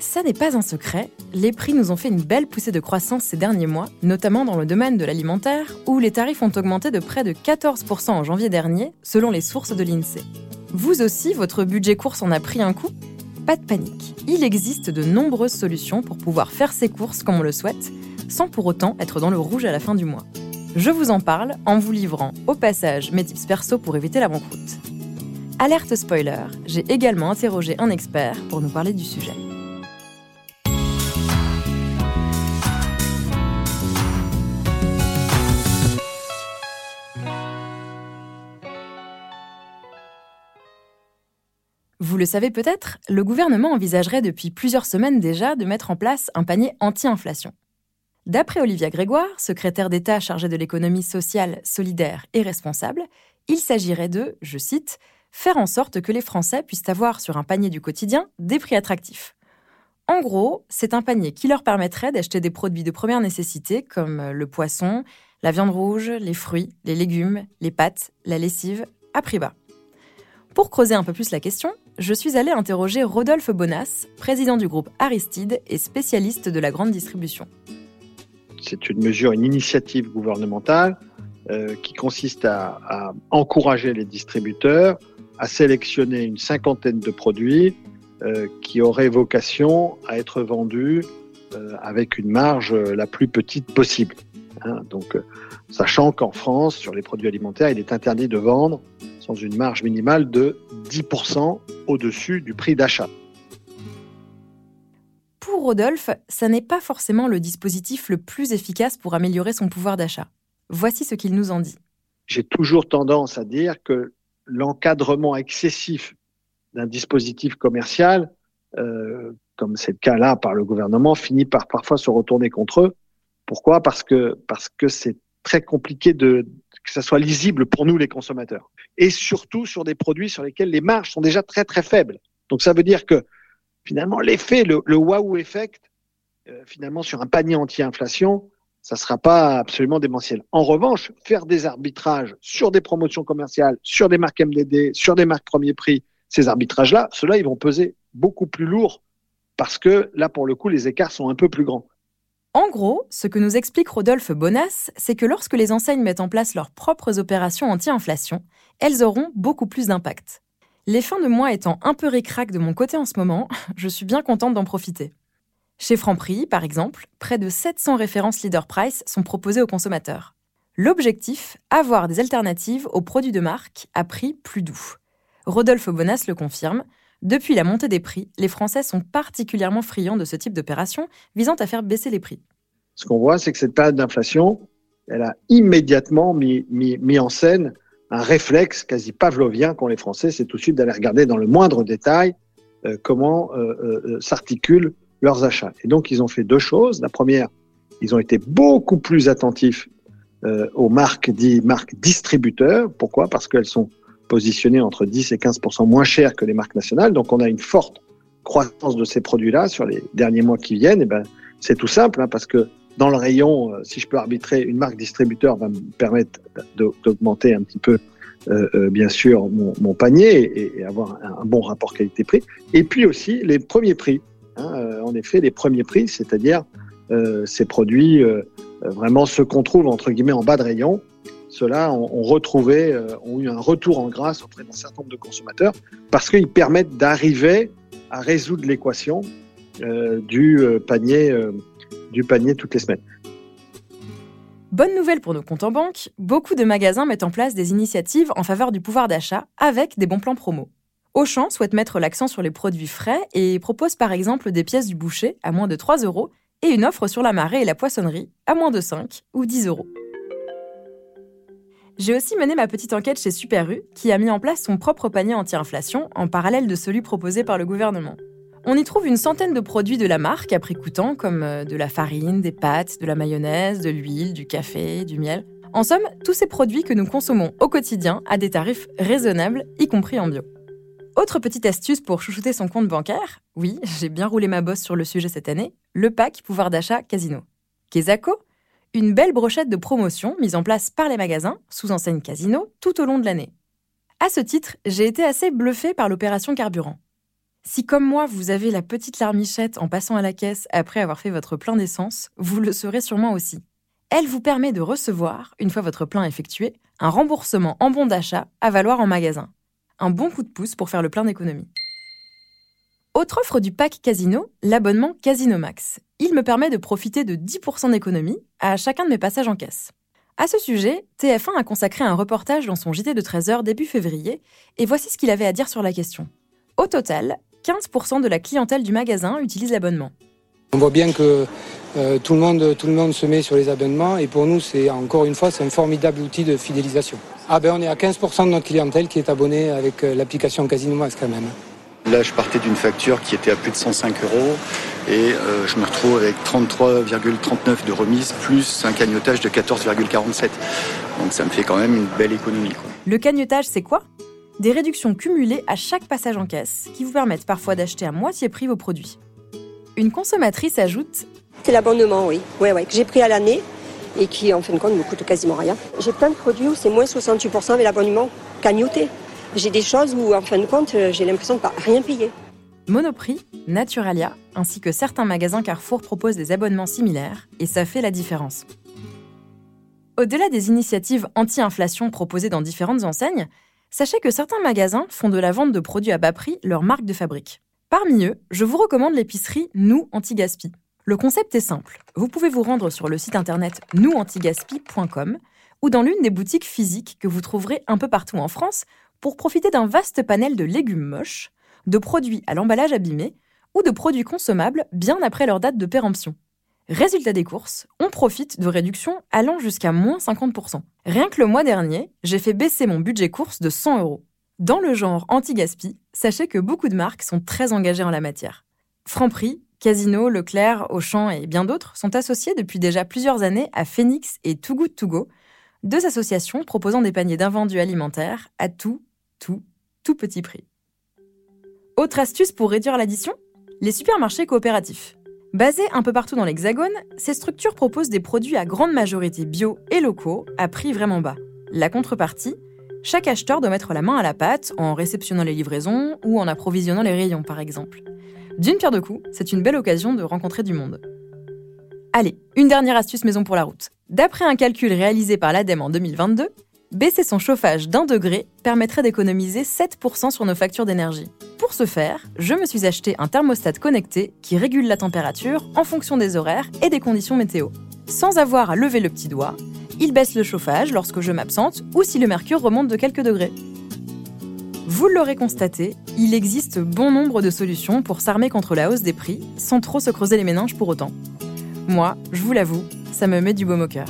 Ça n'est pas un secret, les prix nous ont fait une belle poussée de croissance ces derniers mois, notamment dans le domaine de l'alimentaire, où les tarifs ont augmenté de près de 14% en janvier dernier, selon les sources de l'INSEE. Vous aussi, votre budget course en a pris un coup? Pas de panique, il existe de nombreuses solutions pour pouvoir faire ses courses comme on le souhaite, sans pour autant être dans le rouge à la fin du mois. Je vous en parle en vous livrant au passage mes tips perso pour éviter la banqueroute. Alerte spoiler, j'ai également interrogé un expert pour nous parler du sujet. Vous le savez peut-être, le gouvernement envisagerait depuis plusieurs semaines déjà de mettre en place un panier anti-inflation. D'après Olivia Grégoire, secrétaire d'État chargée de l'économie sociale, solidaire et responsable, il s'agirait de, je cite, faire en sorte que les Français puissent avoir sur un panier du quotidien des prix attractifs. En gros, c'est un panier qui leur permettrait d'acheter des produits de première nécessité comme le poisson, la viande rouge, les fruits, les légumes, les pâtes, la lessive, à prix bas. Pour creuser un peu plus la question, je suis allée interroger Rodolphe Bonas, président du groupe Aristide et spécialiste de la grande distribution. C'est une mesure, une initiative gouvernementale euh, qui consiste à, encourager les distributeurs à sélectionner une cinquantaine de produits euh, qui auraient vocation à être vendus euh, avec une marge la plus petite possible. Hein, donc, sachant qu'en France, sur les produits alimentaires, il est interdit de vendre sans une marge minimale de 10% au-dessus du prix d'achat. Pour Rodolphe, ça n'est pas forcément le dispositif le plus efficace pour améliorer son pouvoir d'achat. Voici ce qu'il nous en dit. J'ai toujours tendance à dire que l'encadrement excessif d'un dispositif commercial, euh, comme c'est le cas là par le gouvernement, finit par parfois se retourner contre eux. Pourquoi? Parce que parce que c'est très compliqué de que ça soit lisible pour nous les consommateurs et surtout sur des produits sur lesquels les marges sont déjà très très faibles. Donc ça veut dire que finalement l'effet, le, le wow effect, euh, finalement sur un panier anti-inflation, ça sera pas absolument démentiel. En revanche, faire des arbitrages sur des promotions commerciales, sur des marques MDD, sur des marques premier prix, ces arbitrages-là, ceux-là, ils vont peser beaucoup plus lourd parce que là, pour le coup, les écarts sont un peu plus grands. En gros, ce que nous explique Rodolphe Bonas, c'est que lorsque les enseignes mettent en place leurs propres opérations anti-inflation, elles auront beaucoup plus d'impact. Les fins de mois étant un peu récrac de mon côté en ce moment, je suis bien contente d'en profiter. Chez Franprix, par exemple, près de 700 références leader price sont proposées aux consommateurs. L'objectif, avoir des alternatives aux produits de marque à prix plus doux. Rodolphe Bonas le confirme, depuis la montée des prix, les Français sont particulièrement friands de ce type d'opération visant à faire baisser les prix. Ce qu'on voit, c'est que cette période d'inflation, elle a immédiatement mis, en scène un réflexe quasi pavlovien qu'ont les Français, c'est tout de suite d'aller regarder dans le moindre détail euh, comment euh, euh, s'articulent leurs achats. Et donc, ils ont fait deux choses. La première, ils ont été beaucoup plus attentifs aux marques dites marques distributeurs. Pourquoi? Parce qu'elles sont positionnées entre 10 et 15% moins chères que les marques nationales. Donc, on a une forte croissance de ces produits-là sur les derniers mois qui viennent. Et ben, c'est tout simple, hein, parce que dans le rayon, euh, si je peux arbitrer, une marque distributeur va me permettre d'augmenter un petit peu, euh, euh, bien sûr, mon, panier et, avoir un, bon rapport qualité-prix. Et puis aussi les premiers prix. Hein, en effet, les premiers prix, c'est-à-dire ces produits, vraiment ceux qu'on trouve entre guillemets en bas de rayon, ceux-là ont, ont, eu un retour en grâce auprès d'un certain nombre de consommateurs parce qu'ils permettent d'arriver à résoudre l'équation du panier du panier toutes les semaines. Bonne nouvelle pour nos comptes en banque, beaucoup de magasins mettent en place des initiatives en faveur du pouvoir d'achat avec des bons plans promo. Auchan souhaite mettre l'accent sur les produits frais et propose par exemple des pièces du boucher à moins de 3 euros et une offre sur la marée et la poissonnerie à moins de 5 ou 10 euros. J'ai aussi mené ma petite enquête chez Super qui a mis en place son propre panier anti-inflation en parallèle de celui proposé par le gouvernement. On y trouve une centaine de produits de la marque à prix coûtant, comme de la farine, des pâtes, de la mayonnaise, de l'huile, du café, du miel. En somme, tous ces produits que nous consommons au quotidien à des tarifs raisonnables, y compris en bio. Autre petite astuce pour chouchouter son compte bancaire, oui, j'ai bien roulé ma bosse sur le sujet cette année, le pack pouvoir d'achat Casino. Kesako, une belle brochette de promotion mise en place par les magasins sous enseigne Casino tout au long de l'année. À ce titre, j'ai été assez bluffé par l'opération carburant. Si comme moi, vous avez la petite larmichette en passant à la caisse après avoir fait votre plein d'essence, vous le serez sûrement aussi. Elle vous permet de recevoir, une fois votre plein effectué, un remboursement en bon d'achat à valoir en magasin. Un bon coup de pouce pour faire le plein d'économie. Autre offre du pack Casino, l'abonnement Casino Max. Il me permet de profiter de 10% d'économie à chacun de mes passages en caisse. À ce sujet, TF1 a consacré un reportage dans son JT de 13h début février, et voici ce qu'il avait à dire sur la question. Au total, 15% de la clientèle du magasin utilise l'abonnement. On voit bien que euh, tout, le monde, tout le monde se met sur les abonnements et pour nous, c'est encore une fois, c'est un formidable outil de fidélisation. Ah ben on est à 15% de notre clientèle qui est abonnée avec euh, l'application Casino Max quand même. Là, je partais d'une facture qui était à plus de 105 euros et euh, je me retrouve avec 33,39 de remise plus un cagnotage de 14,47. Donc ça me fait quand même une belle économie. Le cagnotage, c'est quoi? Des réductions cumulées à chaque passage en caisse qui vous permettent parfois d'acheter à moitié prix vos produits. Une consommatrice ajoute C'est l'abonnement, oui, ouais, ouais, que j'ai pris à l'année et qui, en fin de compte, ne me coûte quasiment rien. J'ai plein de produits où c'est moins 68% avec l'abonnement cagnoté. J'ai des choses où, en fin de compte, j'ai l'impression de ne pas rien payer. Monoprix, Naturalia, ainsi que certains magasins Carrefour proposent des abonnements similaires, et ça fait la différence. Au-delà des initiatives anti-inflation proposées dans différentes enseignes, sachez que certains magasins font de la vente de produits à bas prix leur marque de fabrique. Parmi eux, je vous recommande l'épicerie Nous Anti-Gaspi. Le concept est simple. Vous pouvez vous rendre sur le site internet nousantigaspi.com ou dans l'une des boutiques physiques que vous trouverez un peu partout en France pour profiter d'un vaste panel de légumes moches, de produits à l'emballage abîmé ou de produits consommables bien après leur date de péremption. Résultat des courses, on profite de réductions allant jusqu'à moins 50%. Rien que le mois dernier, j'ai fait baisser mon budget course de 100 euros. Dans le genre anti-gaspi, sachez que beaucoup de marques sont très engagées en la matière. Franprix, Casino, Leclerc, Auchan et bien d'autres sont associés depuis déjà plusieurs années à Phoenix et Too Good To Go, deux associations proposant des paniers d'invendus alimentaires à tout tout, tout petit prix. Autre astuce pour réduire l'addition? Les supermarchés coopératifs. Basés un peu partout dans l'Hexagone, ces structures proposent des produits à grande majorité bio et locaux à prix vraiment bas. La contrepartie chaque acheteur doit mettre la main à la pâte en réceptionnant les livraisons ou en approvisionnant les rayons, par exemple. D'une pierre deux coups, c'est une belle occasion de rencontrer du monde. Allez, une dernière astuce maison pour la route. D'après un calcul réalisé par l'ADEME en 2022, Baisser son chauffage d'un degré permettrait d'économiser 7% sur nos factures d'énergie. Pour ce faire, je me suis acheté un thermostat connecté qui régule la température en fonction des horaires et des conditions météo. Sans avoir à lever le petit doigt, il baisse le chauffage lorsque je m'absente ou si le mercure remonte de quelques degrés. Vous l'aurez constaté, il existe bon nombre de solutions pour s'armer contre la hausse des prix sans trop se creuser les méninges pour autant. Moi, je vous l'avoue, ça me met du baume au cœur.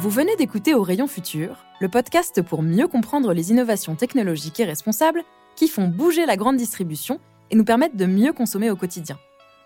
Vous venez d'écouter Au Rayon Futur, le podcast pour mieux comprendre les innovations technologiques et responsables qui font bouger la grande distribution et nous permettent de mieux consommer au quotidien.